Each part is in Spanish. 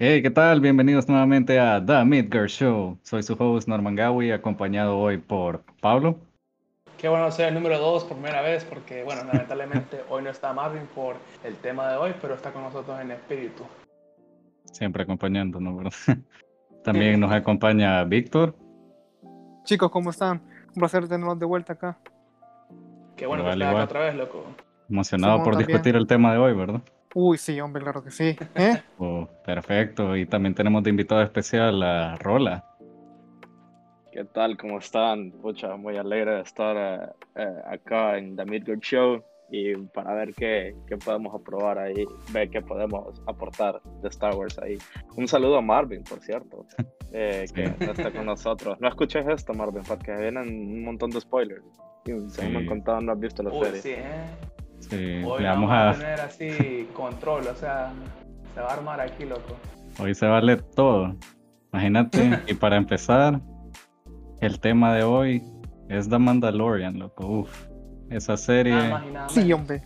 Hey, ¿qué tal? Bienvenidos nuevamente a The Midgard Show. Soy su host Norman Gawi, acompañado hoy por Pablo. Qué bueno ser el número dos por primera vez, porque bueno, lamentablemente hoy no está Marvin por el tema de hoy, pero está con nosotros en espíritu. Siempre acompañándonos, ¿verdad? También nos acompaña Víctor. Chicos, ¿cómo están? Un placer tenerlos de vuelta acá. Qué bueno que acá otra vez, loco. Emocionado por discutir el tema de hoy, ¿verdad? Uy, sí, hombre, claro que sí. ¿Eh? Oh, perfecto. Y también tenemos de invitado especial a Rola. ¿Qué tal? ¿Cómo están? Pucha, muy alegre de estar eh, acá en The Midgard Show y para ver qué, qué, podemos aprobar ahí, ver qué podemos aportar de Star Wars ahí. Un saludo a Marvin, por cierto, eh, que está con nosotros. No escuches esto, Marvin, porque vienen un montón de spoilers. Y según me han contado, no has visto la serie. Sí, ¿eh? Sí, Hoy le vamos, a tener así control, o sea, se va a armar aquí, loco. Hoy se vale todo. Imagínate, y para empezar, el tema de hoy es The Mandalorian, loco. Uf, esa serie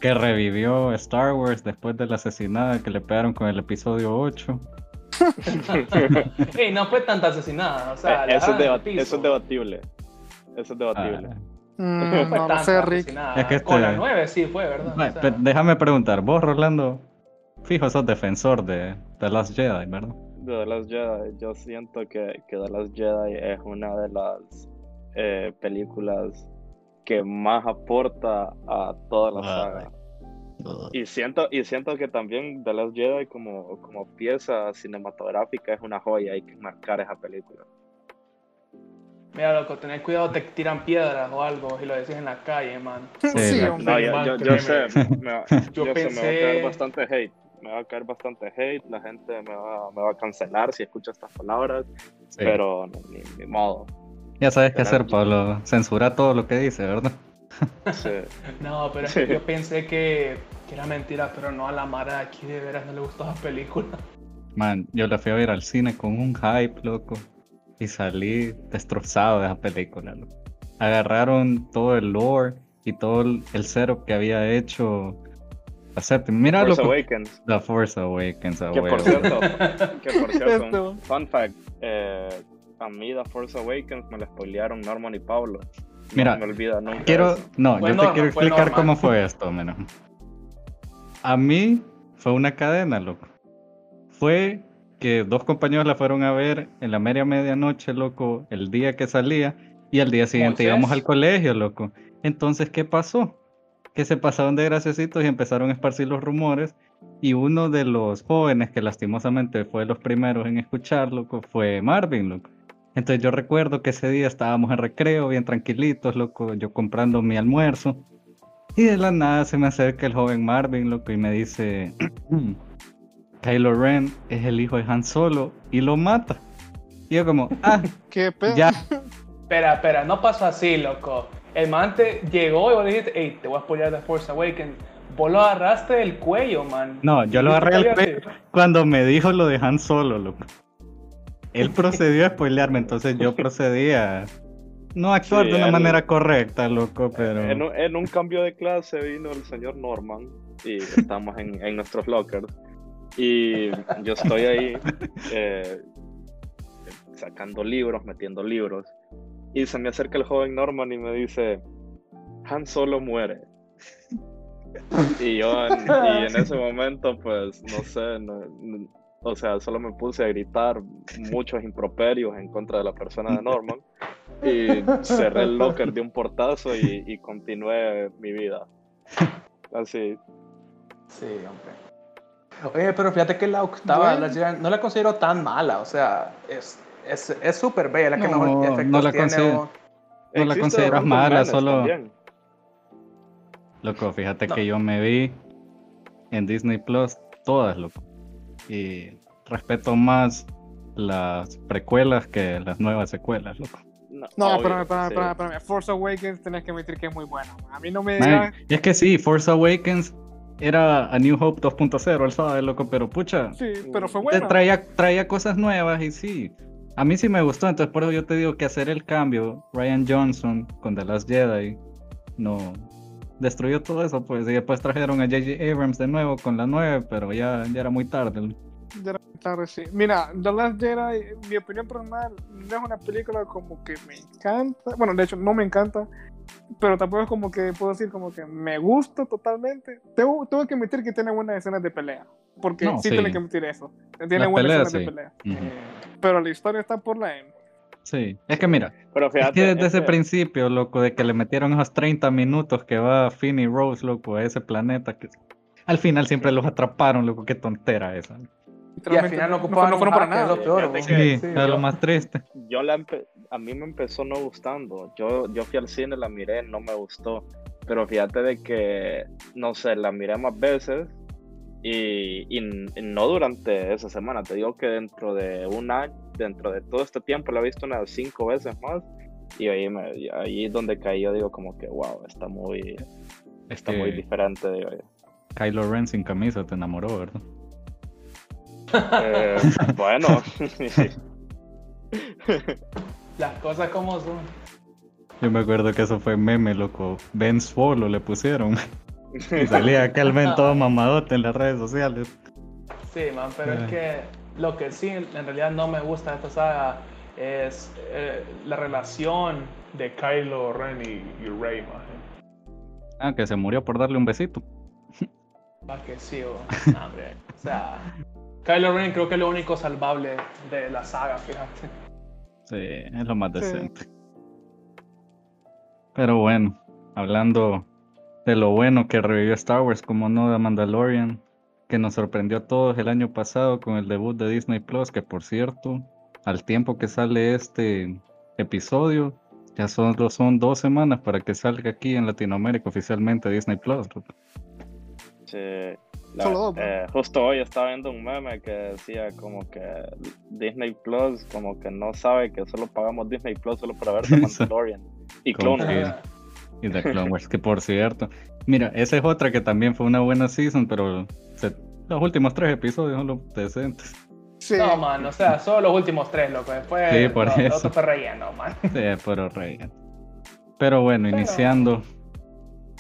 que revivió Star Wars después de la asesinada que le pegaron con el episodio 8. Ey, no fue tanta asesinada, o sea, eh, eso, es eso, es debatible. Eso es debatible. Ah. Mm, no, no sé, Rick. Es que este... Con la 9 sí fue, ¿verdad? o sea... Déjame preguntar, vos, Rolando, fijo, sos defensor de The Last Jedi, ¿verdad? De The Last Jedi, yo siento que, que The Last Jedi es una de las eh, películas que más aporta a toda la saga. Y siento, y siento que también The Last Jedi como, como pieza cinematográfica es una joya, hay que marcar esa película. Mira, loco, tenés cuidado, te tiran piedras o algo y lo decís en la calle, man. Sí, no, yo, yo, sé, me, yo, yo pensé... sé, me va a caer bastante hate. Me va a caer bastante hate, la gente me va, me va a cancelar si escucha estas palabras, pero ni, ni, modo. Ya sabes qué hacer, Pablo. Censura todo lo que dice, ¿verdad? Sí. no, pero es que yo pensé que, que, era mentira, pero no a la Mara aquí de veras no le gustó la película. Man, yo la fui a ver al cine con un hype, loco y salí destrozado de esa película. Agarraron todo el lore y todo el, el setup que había hecho Mira Force Awakens. The Force Awakens. Que por cierto, que por cierto fun fact, eh, a mí The Force Awakens me lo spoilearon Norman y Pablo. Mira, me olvida nunca quiero, no, yo te quiero explicar cómo fue esto, menos. A mí fue una cadena, loco. Fue que dos compañeros la fueron a ver en la media medianoche, loco, el día que salía, y al día siguiente íbamos al colegio, loco. Entonces, ¿qué pasó? Que se pasaron de graciositos y empezaron a esparcir los rumores, y uno de los jóvenes que lastimosamente fue los primeros en escuchar, loco, fue Marvin, loco. Entonces yo recuerdo que ese día estábamos en recreo, bien tranquilitos, loco, yo comprando mi almuerzo, y de la nada se me acerca el joven Marvin, loco, y me dice... Kylo Ren es el hijo de Han Solo y lo mata. Y yo como, ah, qué pedo. Ya. Espera, espera, no pasó así, loco. El man te llegó y vos dijiste, hey, te voy a spoiler The Force Awakens. Vos lo agarraste del cuello, man. No, yo lo agarré del cuello cuando me dijo lo de Han Solo, loco. Él procedió a spoilearme, entonces yo procedí a no actuar de una manera correcta, loco, pero... En un, en un, cambio de clase vino el señor Norman y estamos en, en nuestros lockers. Y yo estoy ahí eh, sacando libros, metiendo libros. Y se me acerca el joven Norman y me dice, Han Solo muere. Y yo en, y en ese momento, pues, no sé, o sea, solo me puse a gritar muchos improperios en contra de la persona de Norman. Y cerré el locker de un portazo y, y continué mi vida. Así. Sí, hombre. Oye, pero fíjate que la octava no la considero tan mala, o sea, es súper es, bella, la que no, mejor efectos no la tiene. Considero, no la consideras mala, solo... También. Loco, fíjate no. que yo me vi en Disney Plus todas, loco. Y respeto más las precuelas que las nuevas secuelas, loco. No, no espérame, espérame, espérame, espérame. Force Awakens tenés que admitir que es muy bueno. A mí no me digas... Es que sí, Force Awakens era a New Hope 2.0, él sabe, loco, pero pucha. Sí, pero fue bueno. Traía, traía cosas nuevas y sí. A mí sí me gustó, entonces por eso yo te digo que hacer el cambio, Ryan Johnson con The Last Jedi, no destruyó todo eso, pues, y después trajeron a J.J. Abrams de nuevo con la 9, pero ya, ya era muy tarde. Ya, claro, sí. Mira, The Last Jedi, mi opinión personal, no es una película como que me encanta. Bueno, de hecho, no me encanta. Pero tampoco es como que puedo decir como que me gusta totalmente. Tengo, tengo que admitir que tiene buenas escenas de pelea. Porque No, sí, sí. tiene que admitir eso. Tiene buenas peleas, escenas sí. de pelea. Ujú. Eh, Pero la historia está por la M. Sí, es que mira, Pero es fíjate. que desde ese principio, loco, de que le metieron esos 30 minutos que va Finn y Rose, loco, a ese planeta, que al final siempre los atraparon, loco, qué tontera esa. Y al final no no, ocupaban no un fueron para hack, es nada. lo peor. ¿no? Sí, Sí, era lo más triste. yo la empe- a mí me empezó no gustando. Yo, yo fui al cine, la miré, no me gustó. Pero fíjate de que, no sé, la miré más veces y, y- y no durante esa semana. Te digo que dentro de un año, dentro de todo este tiempo, la he visto unas cinco veces más. Y ahí, me, ahí es donde caí, yo digo como que, wow, está muy, Es está muy diferente, digo yo. Kylo Ren sin camisa te enamoró, ¿verdad? Eh, bueno, Las cosas como son. Yo me acuerdo que eso fue meme, loco. Ben Swolo le pusieron. Y salía aquel men todo mamadote en las redes sociales. Sí, man, pero Eh. es que lo que sí en realidad no me gusta de esta saga es eh, la relación de Kylo Ren y, y Rey, man. Ah, que se murió por darle un besito. Va que sí, hombre. O sea, Kylo Ren creo que es lo único salvable de la saga, fíjate. Sí, es lo más Sí. decente. Pero bueno, hablando de lo bueno que revivió Star Wars, como no de Mandalorian, que nos sorprendió a todos el año pasado con el debut de Disney Plus, que por cierto, al tiempo que sale este episodio, ya solo son dos semanas para que salga aquí en Latinoamérica oficialmente Disney Plus. Sí, la- Solo dos, ¿no? eh, justo hoy estaba viendo un meme que decía como que Disney Plus como que no sabe que solo pagamos Disney Plus solo para ver The Mandalorian y Clone que- Wars. Y de Clone Wars, que por cierto, mira, esa es otra que también fue una buena season, pero se- los últimos tres episodios son los decentes. Sí. No, man, o sea, solo los últimos tres, loco. Después, Sí, por lo- lo eso. otro fue relleno, man. Sí, pero relleno. Pero bueno, Pero- iniciando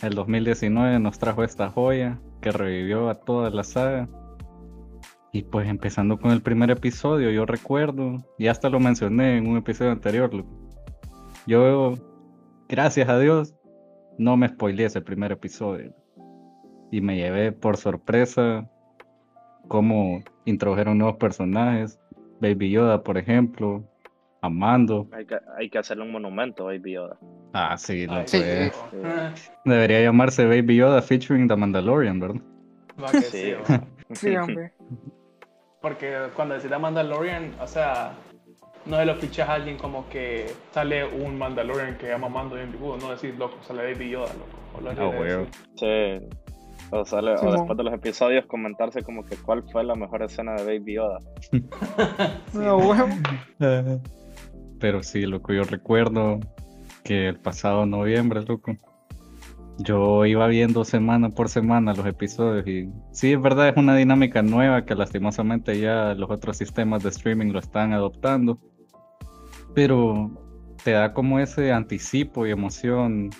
el 2019 nos trajo esta joya que revivió a toda la saga. Y pues empezando con el primer episodio, yo recuerdo, y hasta lo mencioné en un episodio anterior, yo, gracias a Dios, no me spoileé ese primer episodio. Y me llevé por sorpresa cómo introdujeron nuevos personajes. Baby Yoda, por ejemplo, Amando. Hay que, hay que hacerle un monumento a Baby Yoda. Ah, sí, lo Ay, Sí. fue. Debería llamarse Baby Yoda featuring The Mandalorian, ¿verdad? Va que Sí. sí. Sí, hombre. Porque cuando decís Mandalorian, o sea, no se lo fichas a alguien como que sale un Mandalorian que llama Mando no decís, loco, sale Baby Yoda, loco. O lo Ah, así. Sí. O, sale, o Simón. después de los episodios comentarse como que cuál fue la mejor escena de Baby Yoda. Sí, No, huevo. Pero sí, loco, yo recuerdo que el pasado noviembre, loco, yo iba viendo semana por semana los episodios y sí, es verdad, es una dinámica nueva que lastimosamente ya los otros sistemas de streaming lo están adoptando, pero te da como ese anticipo y emoción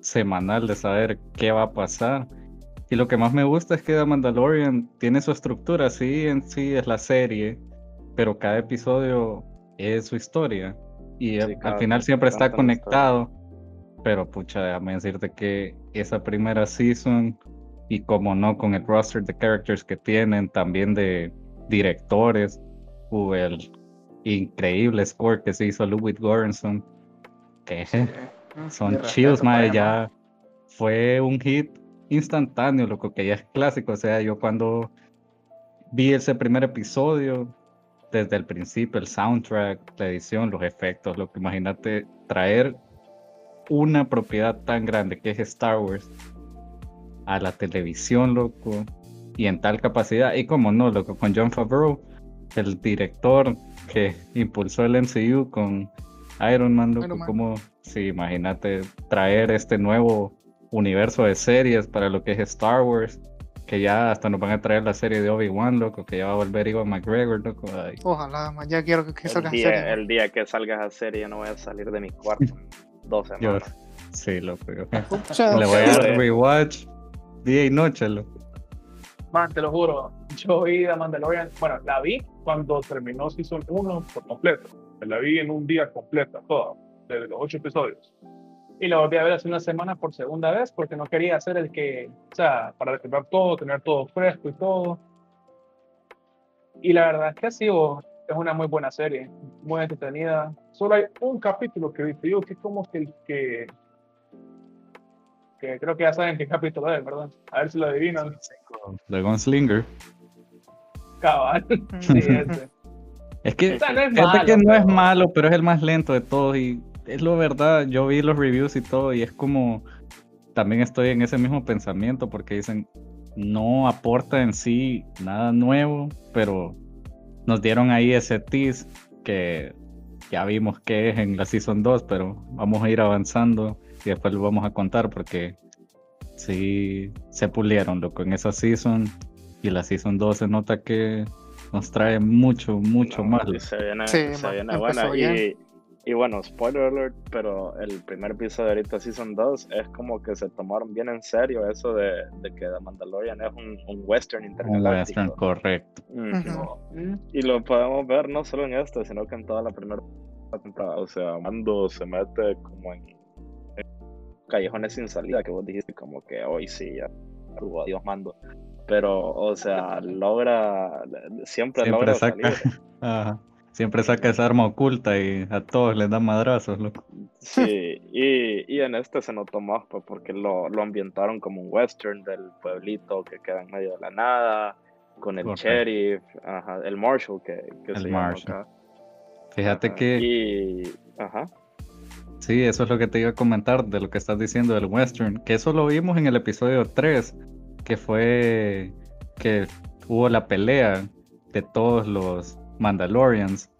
semanal de saber qué va a pasar. Y lo que más me gusta es que The Mandalorian tiene su estructura, sí, en sí es la serie, pero cada episodio es su historia. Y Sí, al- final siempre está conectado. Pero pucha, déjame decirte que esa primera season, y como no, con el roster de characters que tienen, también de directores, hubo el increíble score que se hizo Ludwig Göransson, que son Mi respeto chills, él, ya fue un hit instantáneo, lo que ya es clásico. O sea, yo cuando vi ese primer episodio, desde el principio, el soundtrack, la edición, los efectos, lo que imagínate traer una propiedad tan grande que es Star Wars a la televisión, loco, y en tal capacidad, y como no, loco, con John Favreau, el director que impulsó el MCU con Iron Man, loco, Iron Man. como, sí, imagínate traer este nuevo universo de series para lo que es Star Wars, que ya hasta nos van a traer la serie de Obi-Wan, loco, que ya va a volver Iwan McGregor, loco, ay, Ojalá, man, ya quiero que, que El salga en día, serie. el día que salgas a serie no voy a salir de mi cuarto dos yo, semanas. sí, loco, yo- le voy a dar rewatch día y noche, loco. Man, te lo juro, yo vi The Mandalorian, bueno, la vi cuando terminó Season 1 por completo. La vi en un día completo, toda, desde los ocho episodios. Y la volví a ver hace una semana por segunda vez porque no quería hacer el que, o sea, para recordar todo, tener todo fresco y todo. Y la verdad es que ha sido, es una muy buena serie, muy entretenida. Solo hay un capítulo que viste yo que es como que el que, que creo que ya saben qué capítulo es, ¿verdad? A ver si lo adivinan. The Gunslinger. Cabal. sí, ese. Es que, O sea, no es malo, que no es pero- malo, pero es el más lento de todos y es lo verdad. Yo vi los reviews y todo y es como también estoy en ese mismo pensamiento porque dicen no aporta en sí nada nuevo, pero nos dieron ahí ese tease que ya vimos que es en la season 2, pero vamos a ir avanzando y después lo vamos a contar porque sí se pulieron loco en esa season y la season 2 se nota que nos trae mucho, mucho No, más. Se viene, Sí, se viene buena. bien. Y, y bueno, spoiler alert, pero el primer episodio de ahorita Season 2 es como que se tomaron bien en serio eso de, de que The Mandalorian es un, un western Un intergaláctico. western, correcto. Y lo podemos ver no solo en esto, sino que en toda la primera temporada. O sea, Mando se mete como en, en callejones sin salida, que vos dijiste como que hoy sí, ya, tuvo adiós Mando. Pero, o sea, logra, siempre, Siempre logra saca, salir. ajá, siempre saca esa arma oculta y a todos les da madrazos, loco. Sí, y, y en este se notó más pues, porque lo, lo ambientaron como un western del pueblito que queda en medio de la nada, con el Correcto. sheriff, ajá, el marshal que, que El se llama marshal. acá. Fíjate Ajá, que Y, ajá, sí, eso es lo que te iba a comentar de lo que estás diciendo del western, que eso lo vimos en el episodio 3, que fue que hubo la pelea de todos los Mandalorians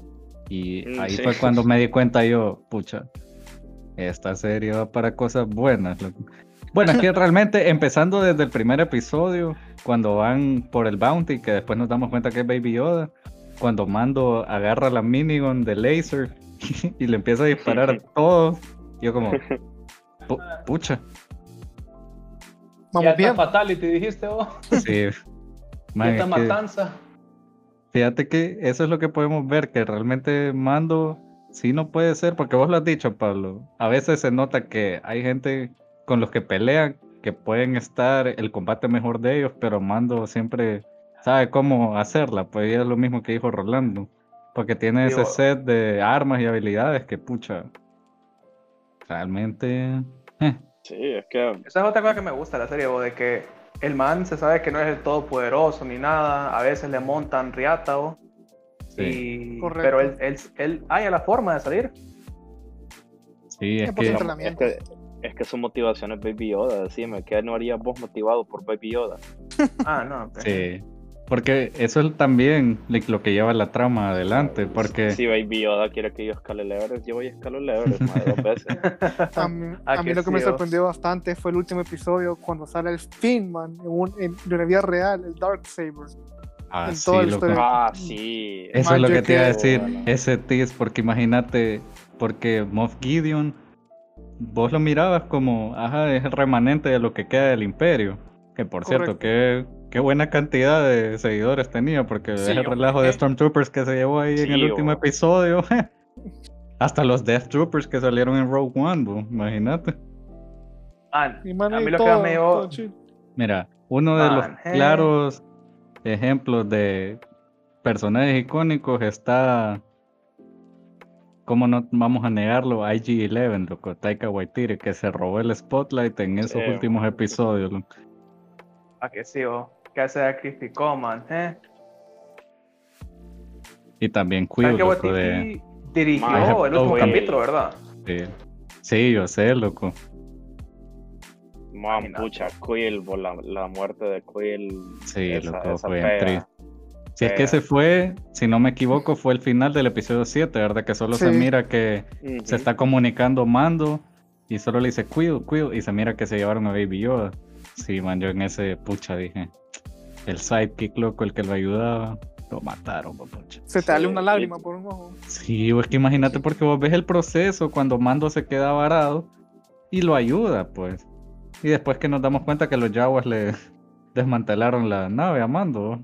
y Mm, ahí sí. fue cuando me di cuenta yo, pucha, esta serie va para cosas buenas. Bueno, es que realmente empezando desde el primer episodio, cuando van por el bounty, que después nos damos cuenta que es Baby Yoda, cuando Mando agarra la minigun de laser y le empieza a disparar a todos, yo como, pu- pucha, Ya Vamos bien. Fatality, dijiste vos. sí. Man, ya está es que- Matanza. Fíjate que eso es lo que podemos ver, que realmente Mando sí no puede ser, porque vos lo has dicho, Pablo. A veces se nota que hay gente con los que pelean que pueden estar el combate mejor de ellos, pero Mando siempre sabe cómo hacerla. Pues es lo mismo que dijo Rolando, porque tiene ese set de armas y habilidades que, pucha, realmente. eh, sí, es que Esa es otra cosa que me gusta de la serie, de que el man se sabe que no es el todopoderoso ni nada. A veces le montan riata, bo, sí, y... Pero él, él, él haya la forma de salir. sí, es que es que, es que su motivación es Baby Yoda, decime, ¿qué no harías vos motivado por Baby Yoda? Ah, no. ok. sí. Porque eso es también lo que lleva la trama adelante, porque Si Baby Yoda quiere que yo escale el Everest, yo voy a escalar el Everest más de dos veces. A mí, a mí que lo que me sí, sorprendió bastante fue el último episodio cuando sale el Finman en, un, en, de la vida real, el Dark Saber. ah, en sí, toda la. Ah, sí. Eso Man, es lo que te iba a decir, Bueno. ese tease, porque imagínate, porque Moff Gideon, vos lo mirabas como, ajá, es el remanente de lo que queda del imperio, que por cierto, Correcto. Qué, buena cantidad de seguidores tenía, porque Sí, es el relajo de ¿eh? Stormtroopers que se llevó ahí en el último episodio, hasta los Death Troopers que salieron en Rogue One, imagínate. Ah, Y man, a mí lo que todo- me llevó... Mira, uno de los eh. claros ejemplos de personajes icónicos está, ¿cómo no vamos a negarlo? IG-11, loco, Taika Waititi, que se robó el spotlight en esos Sí, últimos man. episodios. loco. Ah, que sí, que se sacrificó, man. ¿eh? Y también ¿Sabes Quill, loco, de... Dirigió el último capítulo, verdad? Sí. Sí, yo sé, loco. Man, pucha, Quill, por la, la muerte de Quill. Sí, esa- loco, esa fue triste. Si es que ese fue, si no me equivoco, fue el final del episodio 7, ¿verdad? Que solo se mira que se está comunicando Mando y solo le dice Quill, Quill y se mira que se llevaron a Baby Yoda. Sí, man, yo en ese pucha dije, el sidekick loco, el que lo ayudaba, lo mataron, po, pucha. Se te sale Sí, una lágrima por un ojo. Sí, o es que imagínate porque vos ves el proceso cuando Mando se queda varado y lo ayuda, pues. Y después que nos damos cuenta que los Jaguars le, desmantelaron la nave a Mando.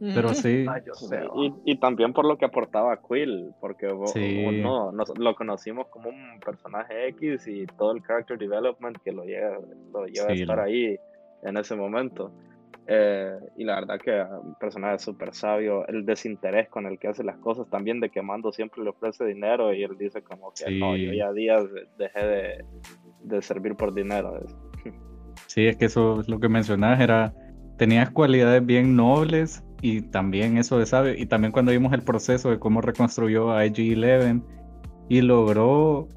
Pero sí, Ay, yo sé, Y, y también por lo que aportaba Quill, porque vos- Sí. vos no, nos- lo conocimos como un personaje X y todo el character development que lo lleva, lo lleva a estar ahí en ese momento. Eh, y la verdad que ah, un personaje súper sabio, el desinterés con el que hace las cosas, también de que Mando siempre le ofrece dinero y él dice como que no, yo ya días dejé de, de servir por dinero. sí, es que eso es lo que mencionabas, era, tenías cualidades bien nobles y también eso de sabio, y también cuando vimos el proceso de cómo reconstruyó a IG-11 y logró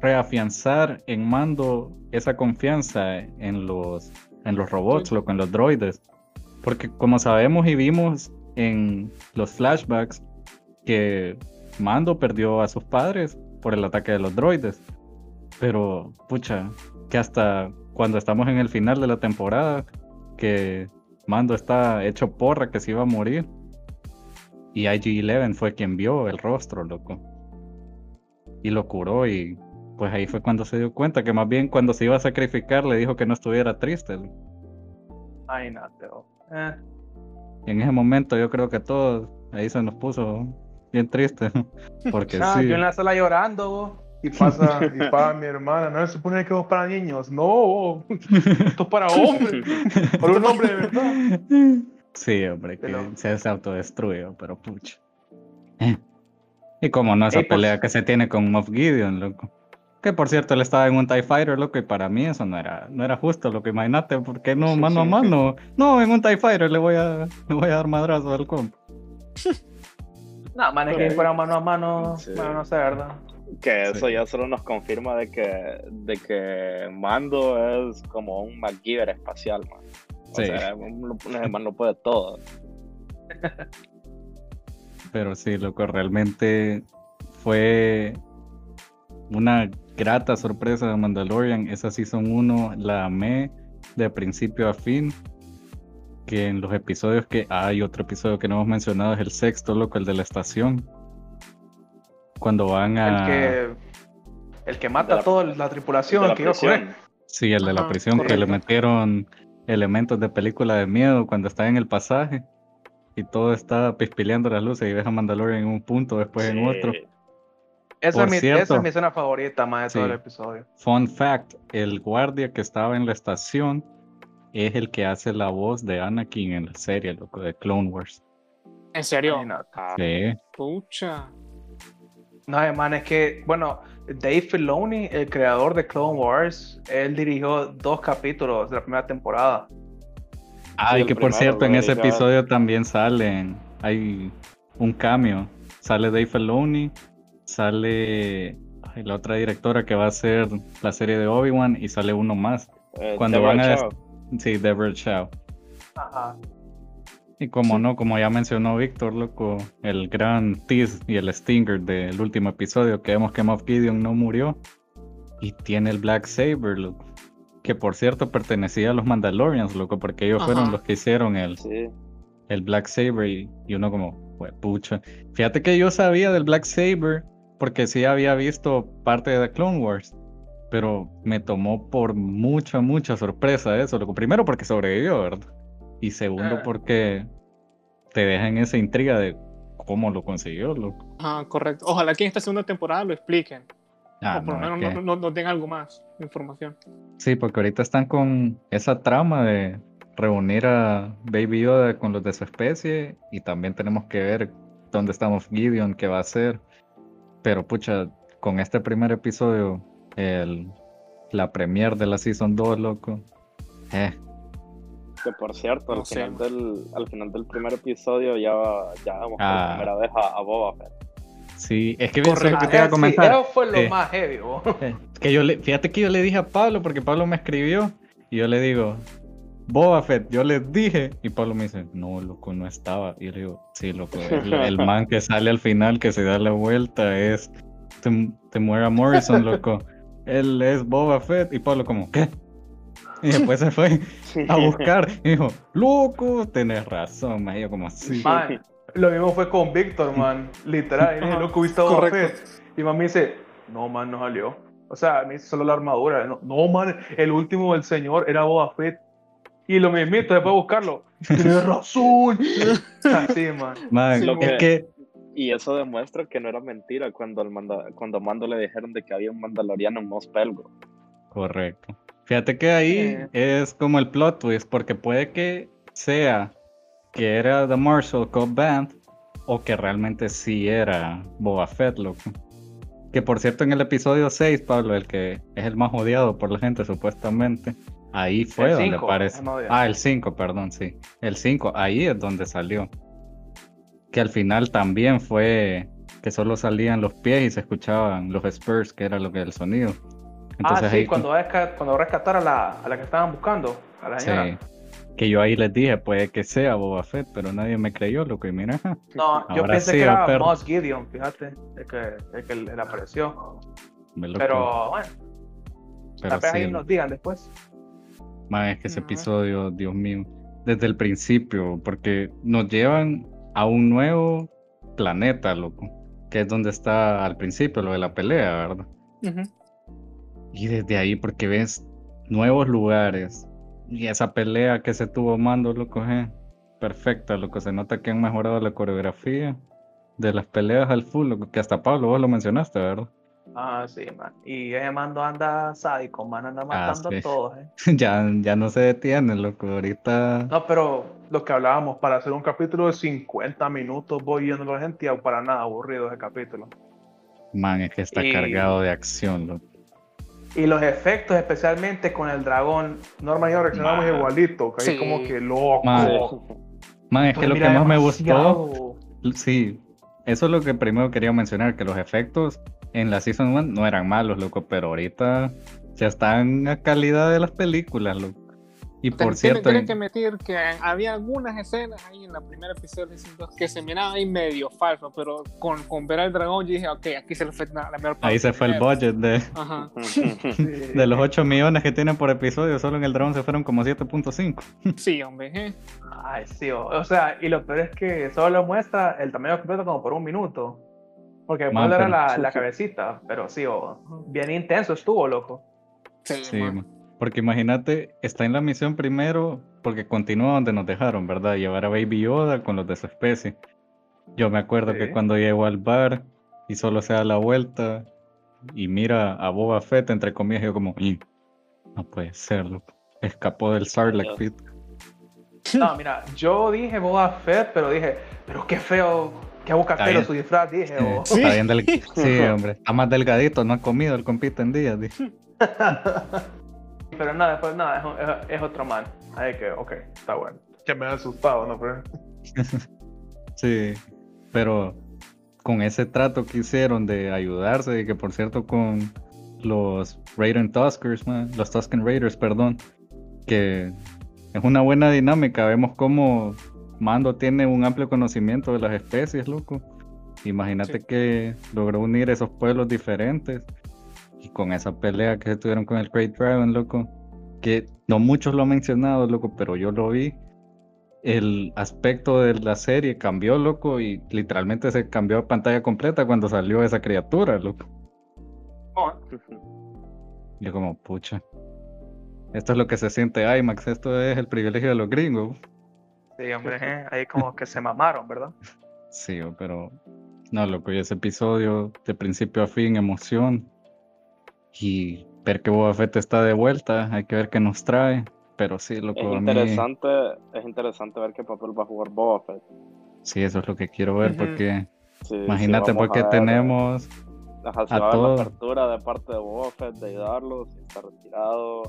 reafianzar en mando esa confianza en los, en los robots, loco, en los droides. Porque como sabemos y vimos en los flashbacks que Mando perdió a sus padres por el ataque de los droides. Pero, pucha, que hasta cuando estamos en el final de la temporada, que Mando está hecho porra que se iba a morir. Y IG-11 fue quien vio el rostro, loco. Y lo curó y pues ahí fue cuando se dio cuenta que más bien cuando se iba a sacrificar le dijo que no estuviera triste. Ay, no, Teo. Eh, Y en ese momento yo creo que todos ahí se nos puso bien tristes. Porque ah, sí. Yo en la sala llorando, vos. Y pasa, y para mi hermana, no se supone que es para niños. No, esto es para hombres. Para un hombre de verdad. Sí, hombre, que Pero- se, autodestruyó, pero pucha. Eh. Y como no, esa Ey, pues- pelea que se tiene con Moff Gideon, loco. Que por cierto, él estaba en un TIE Fighter, loco, y para mí eso no era, no era justo, loco. Imagínate, ¿por qué no Sí, mano a mano? No, en un TIE Fighter le voy a, le voy a dar madrazo al comp. No, man, es que fuera mano a mano, Sí. bueno, no sé, ¿verdad? Que eso Sí. ya solo nos confirma de que, de que Mando es como un MacGyver espacial, man. O Sí. sea, un, un man lo puede todo. Pero sí, loco, realmente fue una grata sorpresa de Mandalorian. Esa Season 1 la amé de principio a fin. Que en los episodios que hay otro episodio que no hemos mencionado es el sexto, loco, el de la estación. Cuando van a. El que, el que mata la- a toda la tripulación, el que iba a. Sí, el de la Ajá, prisión, que le metieron elementos de película de miedo cuando está en el pasaje. Y todo está pispileando las luces y ves a Mandalorian en un punto, después en Sí. otro. Esa, es mi, cierto. esa es mi escena favorita, más de todo el episodio. Fun fact, el guardia que estaba en la estación es el que hace la voz de Anakin en la serie, loco, de Clone Wars. ¿En serio? Ah, Sí, Pucha. No, man, es que, bueno, Dave Filoni, el creador de Clone Wars, él dirigió dos capítulos de la primera temporada. Ay, el que por primero cierto, en ese episodio también salen, hay un cambio. Sale Dave Filoni, sale ay, la otra directora que va a hacer la serie de Obi-Wan y sale uno más. eh, Cuando Deborah van a- Chow. Sí, Deborah Chow. Ajá. Y como no, como ya mencionó Víctor, loco, el gran tease y el stinger del último episodio, que vemos que Moff Gideon no murió y tiene el Black Saber, loco. Que por cierto pertenecía a los Mandalorians, loco, porque ellos fueron los que hicieron el, Sí. el Black Saber y, y uno como, "Hue pucha. Fíjate que yo sabía del Black Saber porque sí había visto parte de The Clone Wars, pero me tomó por mucha, mucha sorpresa eso. Primero porque sobrevivió, ¿verdad? Y segundo Ah. porque te dejan esa intriga de cómo lo consiguió, loco. Ajá, correcto. Ojalá que en esta segunda temporada lo expliquen. Ah, o por lo no, menos que- no, no- nos den algo más de información. Sí, porque ahorita están con esa trama de reunir a Baby Yoda con los de su especie y también tenemos que ver dónde estamos Gideon, qué va a hacer. Pero pucha, con este primer episodio, el, la premiere de la Season 2, loco. Eh, Que por cierto, No al, sé, final del, al final del primer episodio ya, ya vemos Ah. por primera vez a, a Boba Fett. sí, es que lo que te iba a sí, comentar. eso fue lo Eh. más heavy, vos. Eh, que yo le, fíjate que yo le dije a Pablo, porque Pablo me escribió, y yo le digo, Boba Fett, yo les dije, y Pablo me dice, no, loco, no estaba. Y yo le digo, sí, loco, el, el man que sale al final, que se da la vuelta, es Tem- Temuera Morrison, loco. Él es Boba Fett, y Pablo como, ¿qué? Y después se fue a buscar, y dijo, loco, tenés razón, man. Y yo como, sí. Man, lo mismo fue con Víctor, man. Literal. Y dije, Ajá, loco, ¿viste a Boba correcto. Fett? Y man me dice, no, man, no salió. O sea, me dice solo la armadura. No, no, man, el último del señor era Boba Fett. Y lo mismito, después de buscarlo. Tienes razón. Así, man. Man, Lo es que- Y eso demuestra que no era mentira cuando, el manda, cuando a Mando le dijeron de que había un mandaloriano en Mos Pelgo. Correcto. Fíjate que ahí Eh. es como el plot twist, porque puede que sea que era The Marshall Code Band o que realmente sí era Boba Fett, loco. Que por cierto, en el episodio 6, Pablo, el que es el más odiado por la gente supuestamente, ahí fue El donde cinco, aparece. Ah, el 5, perdón, sí. El 5, ahí es donde salió. Que al final también fue que solo salían los pies y se escuchaban los Spurs, que era lo que el sonido. ah, sí, ahí- cuando, cuando rescatar a la, a la que estaban buscando, a la señora. Sí. Que yo ahí les dije, puede que sea Boba Fett, pero nadie me creyó, loco. Y mira, No, yo pensé sí, que era pero- Moss Gideon, fíjate, el que, el que le apareció. Pero bueno, Pero tal vez sí, ahí nos digan después. Man, es que ese episodio, Dios mío, desde el principio, porque nos llevan a un nuevo planeta, loco, que es donde está al principio lo de la pelea, ¿verdad? Y desde ahí, porque ves nuevos lugares y esa pelea que se tuvo mando, loco, eh, perfecta, loco. Se nota que han mejorado la coreografía de las peleas al full, loco, que hasta Pablo vos lo mencionaste, ¿verdad? Ah, sí, man. Y ese mando anda sádico, man, anda matando Ah, sí. a todos, eh. ya, ya no se detiene, loco. Ahorita, No, pero Lo que hablábamos, para hacer un capítulo de 50 minutos, voy yendo a la gente y para nada aburrido ese capítulo. man, es que está Y- cargado de acción, loco. Y los efectos, especialmente con el dragón. Norman y yo reaccionamos Man. igualito, que Sí. como que loco. Man. Man, es que lo que más me gustó, sí, eso es lo que primero quería mencionar, que los efectos en la Season 1 no eran malos, loco, pero ahorita ya están a calidad de las películas, loco. Y por cierto, tienen en- que admitir que había algunas escenas ahí en la primera episodio de Season 2 que se miraban ahí medio falso, pero con, con ver al dragón yo dije, ok, aquí se le fue la, la mejor parte. ahí se fue el budget de, Ajá. de los 8 millones que tienen por episodio, solo en el dragón se fueron como 7.5. Sí, hombre. eh. Ay, sí, o, o sea, y lo peor es que solo muestra el tamaño completo como por un minuto. Porque después Man, era la, la cabecita, pero sí, o, bien intenso estuvo, loco. Sí, Sí, man. porque imagínate, está en la misión primero, porque continúa donde nos dejaron, ¿verdad? Llevar a Baby Yoda con los de su especie. Yo me acuerdo que Sí. cuando llegó al bar y solo se da la vuelta y mira a Boba Fett, entre comillas, yo como, "Y, no puede ser, loco. Escapó del Sarlacc. Pit. No, mira, yo dije Boba Fett, pero dije, pero qué feo, qué Está feo bien. su disfraz, dije. o- Sí, está bien del- sí, hombre. Está más delgadito, no ha comido el compite en días. dije. Pero nada, después nada, es, es- es otro man. Ahí que, ok, está bueno. Que me ha asustado, ¿no? Pero... Sí, pero con ese trato que hicieron de ayudarse, y que por cierto con los Raiden Tuskers, man, los Tusken Raiders, perdón, que es una buena dinámica. Vemos cómo Mando tiene un amplio conocimiento de las especies, loco. Imagínate Sí. que logró unir esos pueblos diferentes y con esa pelea que se tuvieron con el Great Dragon, loco, que no muchos lo han mencionado, loco, pero yo lo vi el aspecto de la serie cambió, loco, y literalmente se cambió a pantalla completa cuando salió esa criatura, loco. Yo como, pucha. Esto es lo que se siente IMAX, esto es el privilegio de los gringos. Sí, hombre, eh, ahí como que se mamaron, ¿verdad? Sí, oh, pero no, loco, y ese episodio de principio a fin, emoción. Y ver que Boba Fett está de vuelta, hay que ver qué nos trae. Pero sí, loco, Es a mí, interesante, es interesante ver qué papel va a jugar Boba Fett. sí, eso es lo que quiero ver, porque Sí, sí, imagínate, vamos porque a ver, tenemos ajá, si a va todo. la apertura de parte de Boba Fett de ayudarlo, si está retirado,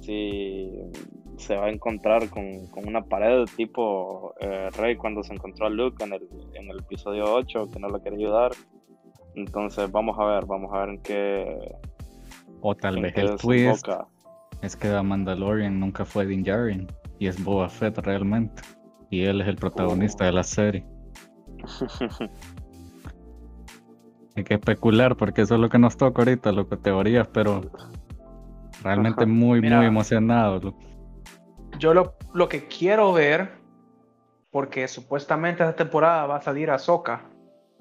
si se va a encontrar con, con una pared tipo eh, Rey cuando se encontró a Luke en el, en el episodio 8 que no le quería ayudar. Entonces vamos a ver, vamos a ver en qué, O tal vez el twist es que The Mandalorian nunca fue Din Djarin y es Boba Fett realmente. Y él es el protagonista de la serie. Hay que especular porque eso es lo que nos toca ahorita, lo que teorías, pero realmente muy, Mira. muy emocionado. loco. Yo lo, lo que quiero ver, porque supuestamente esta temporada va a salir Ahsoka.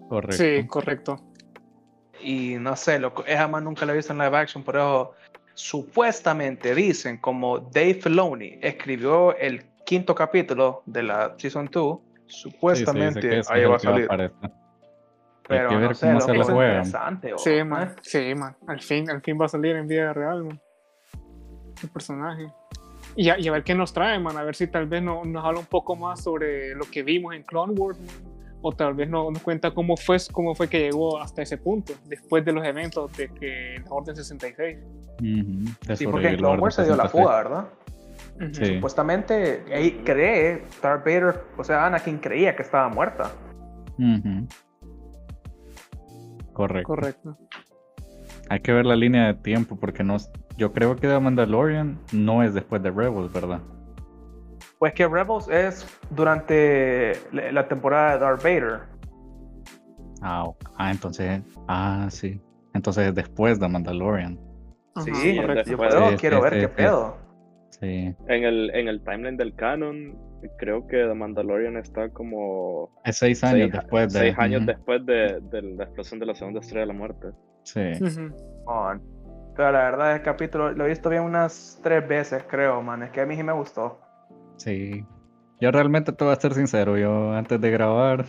Correcto. Sí, correcto. Y no sé, loco, esa más nunca la he visto en live action, por eso supuestamente dicen como Dave Filoni escribió el quinto capítulo de la Season 2, Supuestamente Sí, ahí es va a va a salir. pero que ver no sé, cómo lo se es juegan. interesante. Sí, man. Sí, man. Al fin, al fin va a salir en vida real, man. El personaje. Y a, y a ver qué nos trae, man. A ver si tal vez no- nos habla un poco más sobre lo que vimos en Clone Wars, man. O tal vez no- nos cuenta cómo fue, cómo fue que llegó hasta ese punto, después de los eventos de que la Orden 66. Ujú, de Sí, porque en Clone la Wars se dio la 66. fuga, ¿verdad? Sí. Supuestamente, él cree, Darth Vader, o sea, Anakin creía que estaba muerta. Correcto. Correcto. Hay que ver la línea de tiempo porque no, yo creo que The Mandalorian no es después de Rebels, ¿verdad? Pues que Rebels es durante la temporada de Darth Vader. Ah, ok. ah, entonces, ah, sí. Entonces es después de Mandalorian. Sí, yo Sí, quiero sí, ver sí, qué sí. pedo. Sí. En el, en el timeline del canon, creo que The Mandalorian está como Es seis años seis, después de. seis años después de, de la explosión de la segunda estrella de la muerte. Sí. Pero la verdad, el capítulo lo he visto bien unas tres veces, creo, man. Es que a mí sí me gustó. Sí. Yo realmente te voy a ser sincero, yo antes de grabar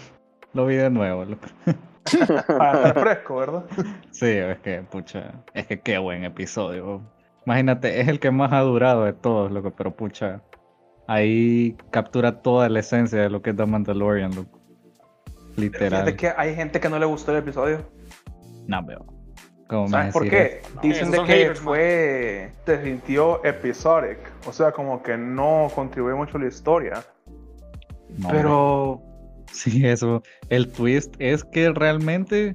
lo vi de nuevo. loco. Para estar fresco, ¿verdad? Sí, es que, pucha, es que qué buen episodio. Imagínate, es el que más ha durado de todos, loco, pero pucha, ahí captura toda la esencia de lo que es The Mandalorian, loco. Literal. Fíjate que hay gente que no le gustó el episodio. No veo. ¿Cómo me ¿Sabes por qué? Dicen de que haters, man. fue... Se sintió episodic, o sea, como que no contribuye mucho a la historia. No. Pero... Sí, eso. El twist es que realmente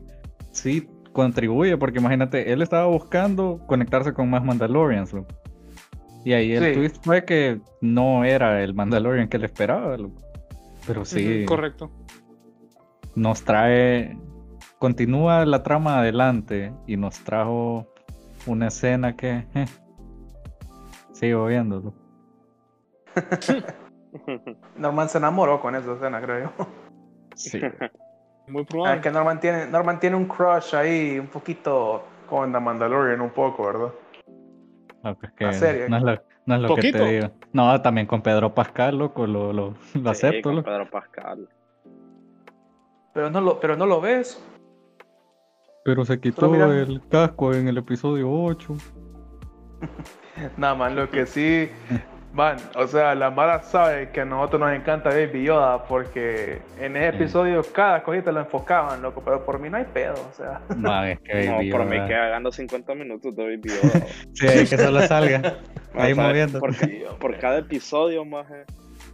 sí contribuye, porque imagínate, él estaba buscando conectarse con más Mandalorians, loco. Y ahí el Sí. twist fue que no era el Mandalorian que él esperaba, loco. Pero sí, Correcto. nos trae, continúa la trama adelante y nos trajo una escena que eh, sigo viéndolo. Norman se enamoró con esa escena, creo yo. Sí, Muy Ah, probable. es que Norman tiene, Norman tiene un crush ahí, un poquito... Con The Mandalorian un poco, ¿verdad? loco, es que no es lo, no es lo que te digo. No, también con Pedro Pascal, loco, lo, lo, lo Sí, acepto, con. Pedro Pascal. Pero no lo, pero no lo ves. Pero se quitó el casco en el episodio 8. Nada más, lo que sí, man, o sea, la Mara sabe que a nosotros nos encanta Baby Yoda porque en ese episodio cada cosita lo enfocaban, loco, pero por mí no hay pedo, o sea. No, es que No, Baby por mí queda ganando 50 minutos de Baby Yoda. Sí, que solo salga. Ahí moviendo. Por cada episodio más,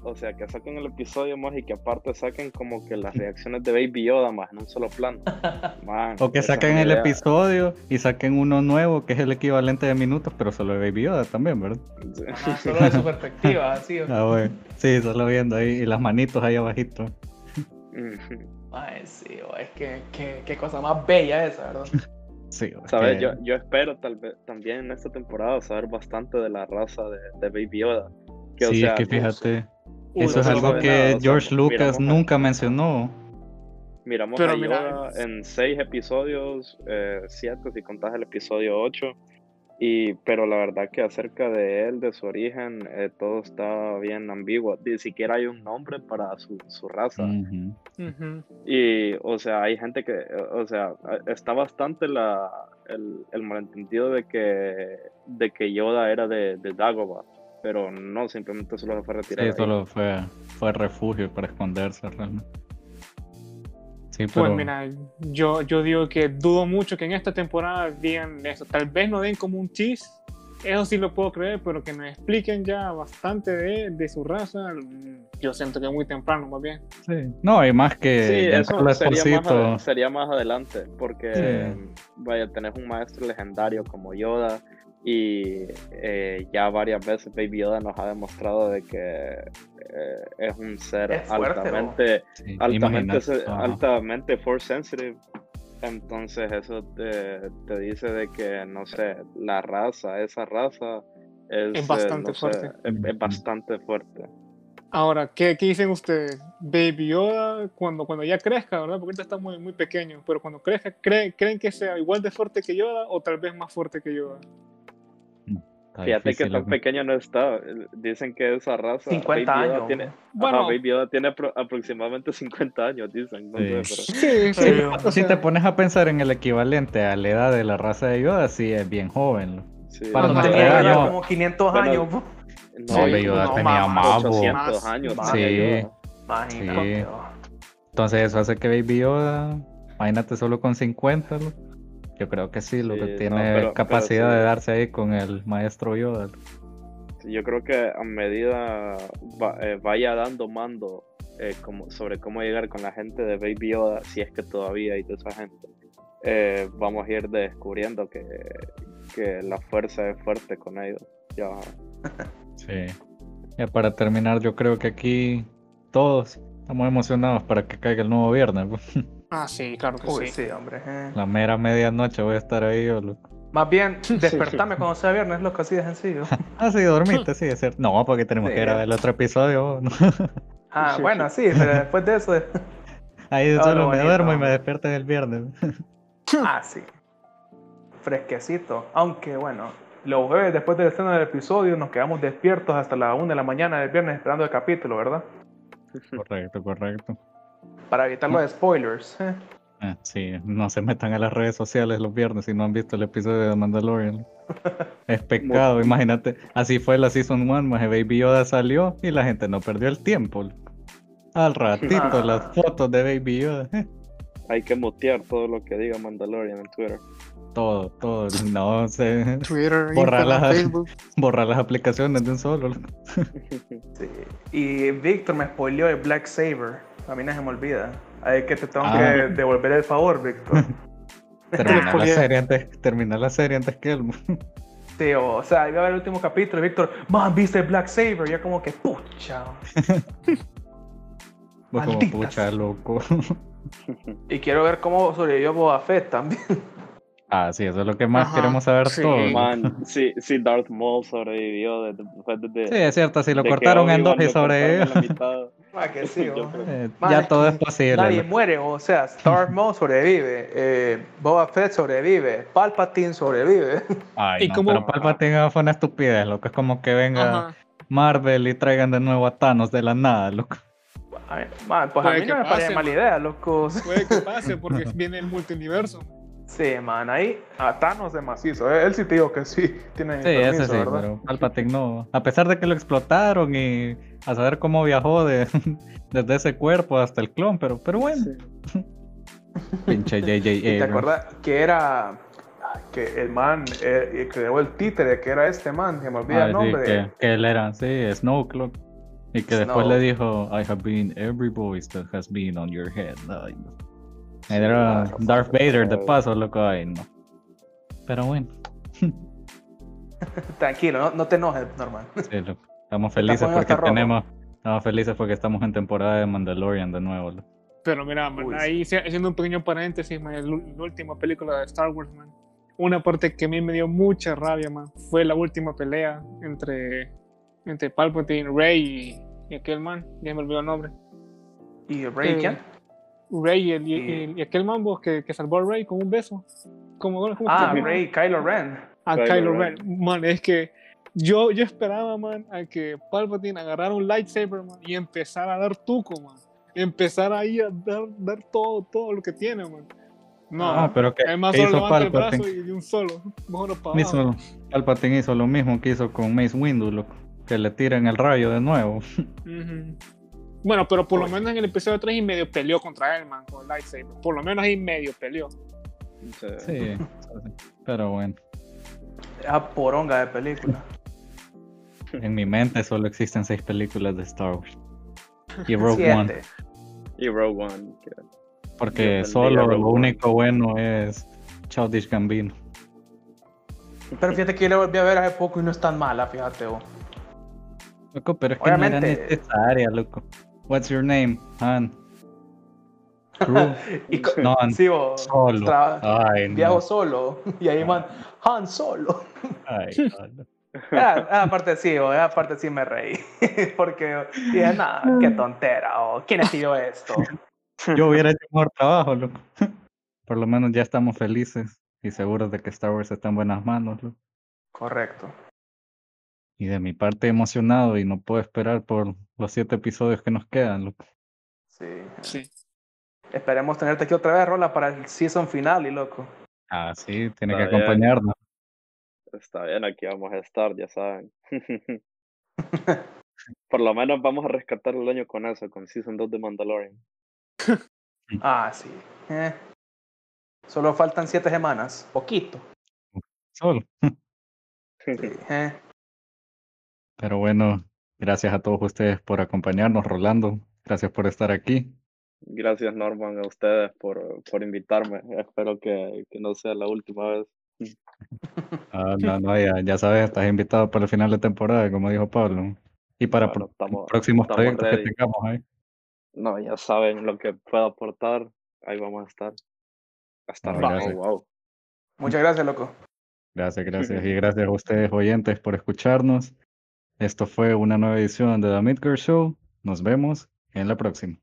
o sea, que saquen el episodio más y que aparte saquen como que las reacciones de Baby Yoda más en un solo plano. Man, O que saquen el idea. episodio y saquen uno nuevo que es el equivalente de minutos, pero solo de Baby Yoda también, ¿verdad? Sí. Ajá, solo de su perspectiva, así. Ah, bueno. Sí, solo viendo ahí y las manitos ahí abajito. Ay, sí, o es que, que- qué cosa más bella esa, ¿verdad? Sí, es ¿Sabes? que- Yo, yo espero tal vez también en esta temporada saber bastante de la raza de, de Baby Yoda. Que, o sí, sea, es que fíjate, eso es algo que George Lucas nunca mencionó. Miramos Pero a mira, Yoda en seis episodios, eh, siete si contás el episodio 8. Y, pero la verdad que acerca de él, de su origen, eh, todo está bien ambiguo. Ni siquiera hay un nombre para su, su raza. Y, o sea, hay gente que, o sea, está bastante la, el, el malentendido de que, de que Yoda era de, de Dagobah. Pero no, simplemente solo fue a retirar. Sí, solo fue, fue refugio para esconderse realmente. Sí, Pues pero mira, yo, yo digo que dudo mucho que en esta temporada digan eso. Tal vez no den como un cheese, eso sí lo puedo creer, pero que nos expliquen ya bastante de, de su raza, yo siento que es muy temprano más bien. sí. No, hay más que Sí, eso sería más, sería más adelante, porque Sí. vaya, tenés un maestro legendario como Yoda y eh, ya varias veces Baby Yoda nos ha demostrado de que eh, es un ser Es fuerte, ¿no? altamente, Sí, altamente, se- ajá. altamente force sensitive. Entonces eso te, te dice de que, no sé, la raza, esa raza es, Es eh, bastante no sé, fuerte. es- es Ujú. bastante fuerte. Ahora, ¿qué, qué dicen ustedes? Baby Yoda, cuando, cuando ya crezca, ¿verdad? Porque ahorita está muy, muy pequeño, pero cuando crezca, ¿creen, ¿creen que sea igual de fuerte que Yoda o tal vez más fuerte que Yoda? Está Fíjate que tan pequeño no está. Dicen que esa raza. 50 Baby Yoda años. Tiene, Bueno. ajá, Baby Yoda tiene apro- aproximadamente 50 años, dicen. No Sí. sé, Sí, sí. Sí, o Si te pones a pensar en el equivalente a la edad de la raza de Yoda, sí es bien joven. Para Ajá. tenía edad, no. como 500 Bueno, años. po. No, Baby Yoda no, tenía más, más, bo. 800 más, años. más. Sí. Imagínate. Sí. oh. Entonces eso hace que Baby Yoda, imagínate solo con 50, loco. Yo creo que sí, lo que tiene pero capacidad sí. de darse ahí con el maestro Yoda. Yo creo que a medida va- eh, vaya dando mando eh, como, sobre cómo llegar con la gente de Baby Yoda, si es que todavía hay de esa gente, eh, vamos a ir descubriendo que, que la fuerza es fuerte con ellos. Ya, Sí. Ya para terminar, yo creo que aquí todos estamos emocionados para que caiga el nuevo viernes. Ah, sí, claro que Uy, sí. sí, hombre. eh. La mera medianoche voy a estar ahí. yo, loco. Más bien, despertarme cuando sea viernes, loco, así de sencillo. Ah, sí, dormiste, sí, es cierto. No, porque tenemos Sí. que grabar el otro episodio. ¿no? Ah, bueno, sí, pero después de eso. Ahí Ah, solo lo me duermo y me despierto el viernes. Ah, sí. Fresquecito. Aunque bueno, los jueves después de la escena del episodio nos quedamos despiertos hasta la 1 de la mañana del viernes esperando el capítulo, ¿verdad? Correcto, correcto. Para evitar los spoilers. eh. Ah, sí, no se metan a las redes sociales los viernes si no han visto el episodio de Mandalorian. Es pecado, imagínate. Así fue la Season 1, más Baby Yoda salió y la gente no perdió el tiempo. Al ratito, Ah. las fotos de Baby Yoda. hay que mutear todo lo que diga Mandalorian en Twitter. Todo, todo. No sé. Twitter, Borrar Instagram, las- Facebook. Borrar las aplicaciones de un solo. Sí. Y Víctor me spoileó el Black Saber. A mí no se me olvida. Hay que te tengo Ah. que devolver el favor, Víctor. Terminar la serie antes, terminar la serie antes que él. Sí, o, sea, iba a ver el último capítulo Víctor, man, viste el Black Saber. Y yo como que, pucha. Vos como pucha, loco. Y quiero ver cómo sobrevivió Boba Fett también. Ah, sí, eso es lo que más Ajá, queremos saber sí. todos. Man, si, si Darth Maul sobrevivió de- después de, de- Sí, es cierto, si lo cortaron en dos y sobrevivió. Ah, que sí, oh. Eh, Man, ya todo es posible. Nadie muere, o sea, Darth Maul sobrevive, eh, Boba Fett sobrevive, Palpatine sobrevive. Ay, ¿Y no, cómo- pero Palpatine fue una estupidez, loco. Es como que venga Ajá. Marvel y traigan de nuevo a Thanos de la nada, loco. Ay, man, pues a mí no me pase, parece mala idea, loco. Puede que pase porque viene el multiverso. Sí, man, ahí a Thanos de macizo. Él sí te digo que sí, tiene Sí, permiso, ese sí, ¿verdad? pero Palpatine no. A pesar de que lo explotaron y a saber cómo viajó de, desde ese cuerpo hasta el clon, pero, pero bueno. Pinche JJ ¿Y ¿Te acuerdas que era que el man eh, que creó el títere, que era este man, que me olvida Ah, el sí, nombre? que, que él era, sí, Snoke, loco. Y que después le dijo, I have been every voice that has been on your head. Ay, no. Era Darth Vader de paso, loco. Ay, no. Pero bueno, Tranquilo, no, no te enojes, Norman. sí, loco. Estamos felices porque tenemos. Estamos felices porque estamos en temporada de Mandalorian de nuevo. loco. Pero mira, man, Uy, ahí sí, haciendo un pequeño paréntesis, man, la última película de Star Wars, man. Una parte que a mí me dio mucha rabia, man, fue la última pelea entre, entre Palpatine, Rey y, y aquel man, ya me olvidó el nombre. ¿Y Rey Eh, quién? Rey y, el- y- Y- aquel man vos, que, que salvó a Rey con un beso. ¿Cómo, cómo Ah? Rey, Kylo Ren. A Kylo Kylo Ren. Ren. Man, es que yo, yo esperaba, man, a que Palpatine agarrara un lightsaber, man, y empezara a dar tuco, man. Empezar ahí a dar, dar todo, todo lo que tiene, man. No, Ah, pero que, además que solo hizo levanta el brazo Palpatine. y de un solo. Mejor. Hizo, Palpatine hizo lo mismo que hizo con Mace Windu, loco. Que le tiran el rayo de nuevo. Ujú. Bueno, pero por lo menos en el episodio 3 y medio peleó contra él, man, con el lightsaber. Por lo menos ahí medio peleó. Sí. Sí, pero bueno. Esa poronga de película. En mi mente solo existen seis películas de Star Wars. Y Rogue One. Siete. Y Rogue One. que- Porque solo Rogue lo One. único bueno es Childish Gambino. Pero fíjate que yo la volví a ver hace poco y no es tan mala, fíjate. vos. Loco, pero es que no era Obviamente- necesaria, loco. What's your name, Han? Y co- No, Han sí, Solo. Ay, viajo no. solo. Y ahí man, Han solo. Ay. Ah, ah, aparte sí, vos, esa parte sí me reí. Porque dije, nada, qué tontera. O, ¿Quién escribió esto? Yo hubiera hecho mejor trabajo, loco. Por lo menos ya estamos felices y seguros de que Star Wars está en buenas manos, loco. Correcto. Y de mi parte emocionado y no puedo esperar por los siete episodios que nos quedan, loco. Sí. Sí. Esperemos tenerte aquí otra vez, Rola, para el season final, y loco. Ah, sí, tiene Está que bien. acompañarnos. Está bien, aquí vamos a estar, ya saben. Por lo menos vamos a rescatar el año con eso, con Season 2 de Mandalorian. Ah, sí. Eh. Solo faltan siete semanas. Poquito. Solo. Sí. Eh. Pero bueno, gracias a todos ustedes por acompañarnos, Rolando. Gracias por estar aquí. Gracias, Norman, a ustedes por, por invitarme. Espero que, que no sea la última vez. Ah, no, no, ya, ya sabes, estás invitado para el final de temporada, como dijo Pablo. Y para Bueno, estamos- próximos estamos proyectos que ready. tengamos ahí. No, ya saben lo que puedo aportar. Ahí vamos a estar. Hasta No, luego. wow. Muchas gracias, loco. Gracias, gracias. Y gracias a ustedes, oyentes, por escucharnos. Esto fue una nueva edición de The Midgirl Show. Nos vemos en la próxima.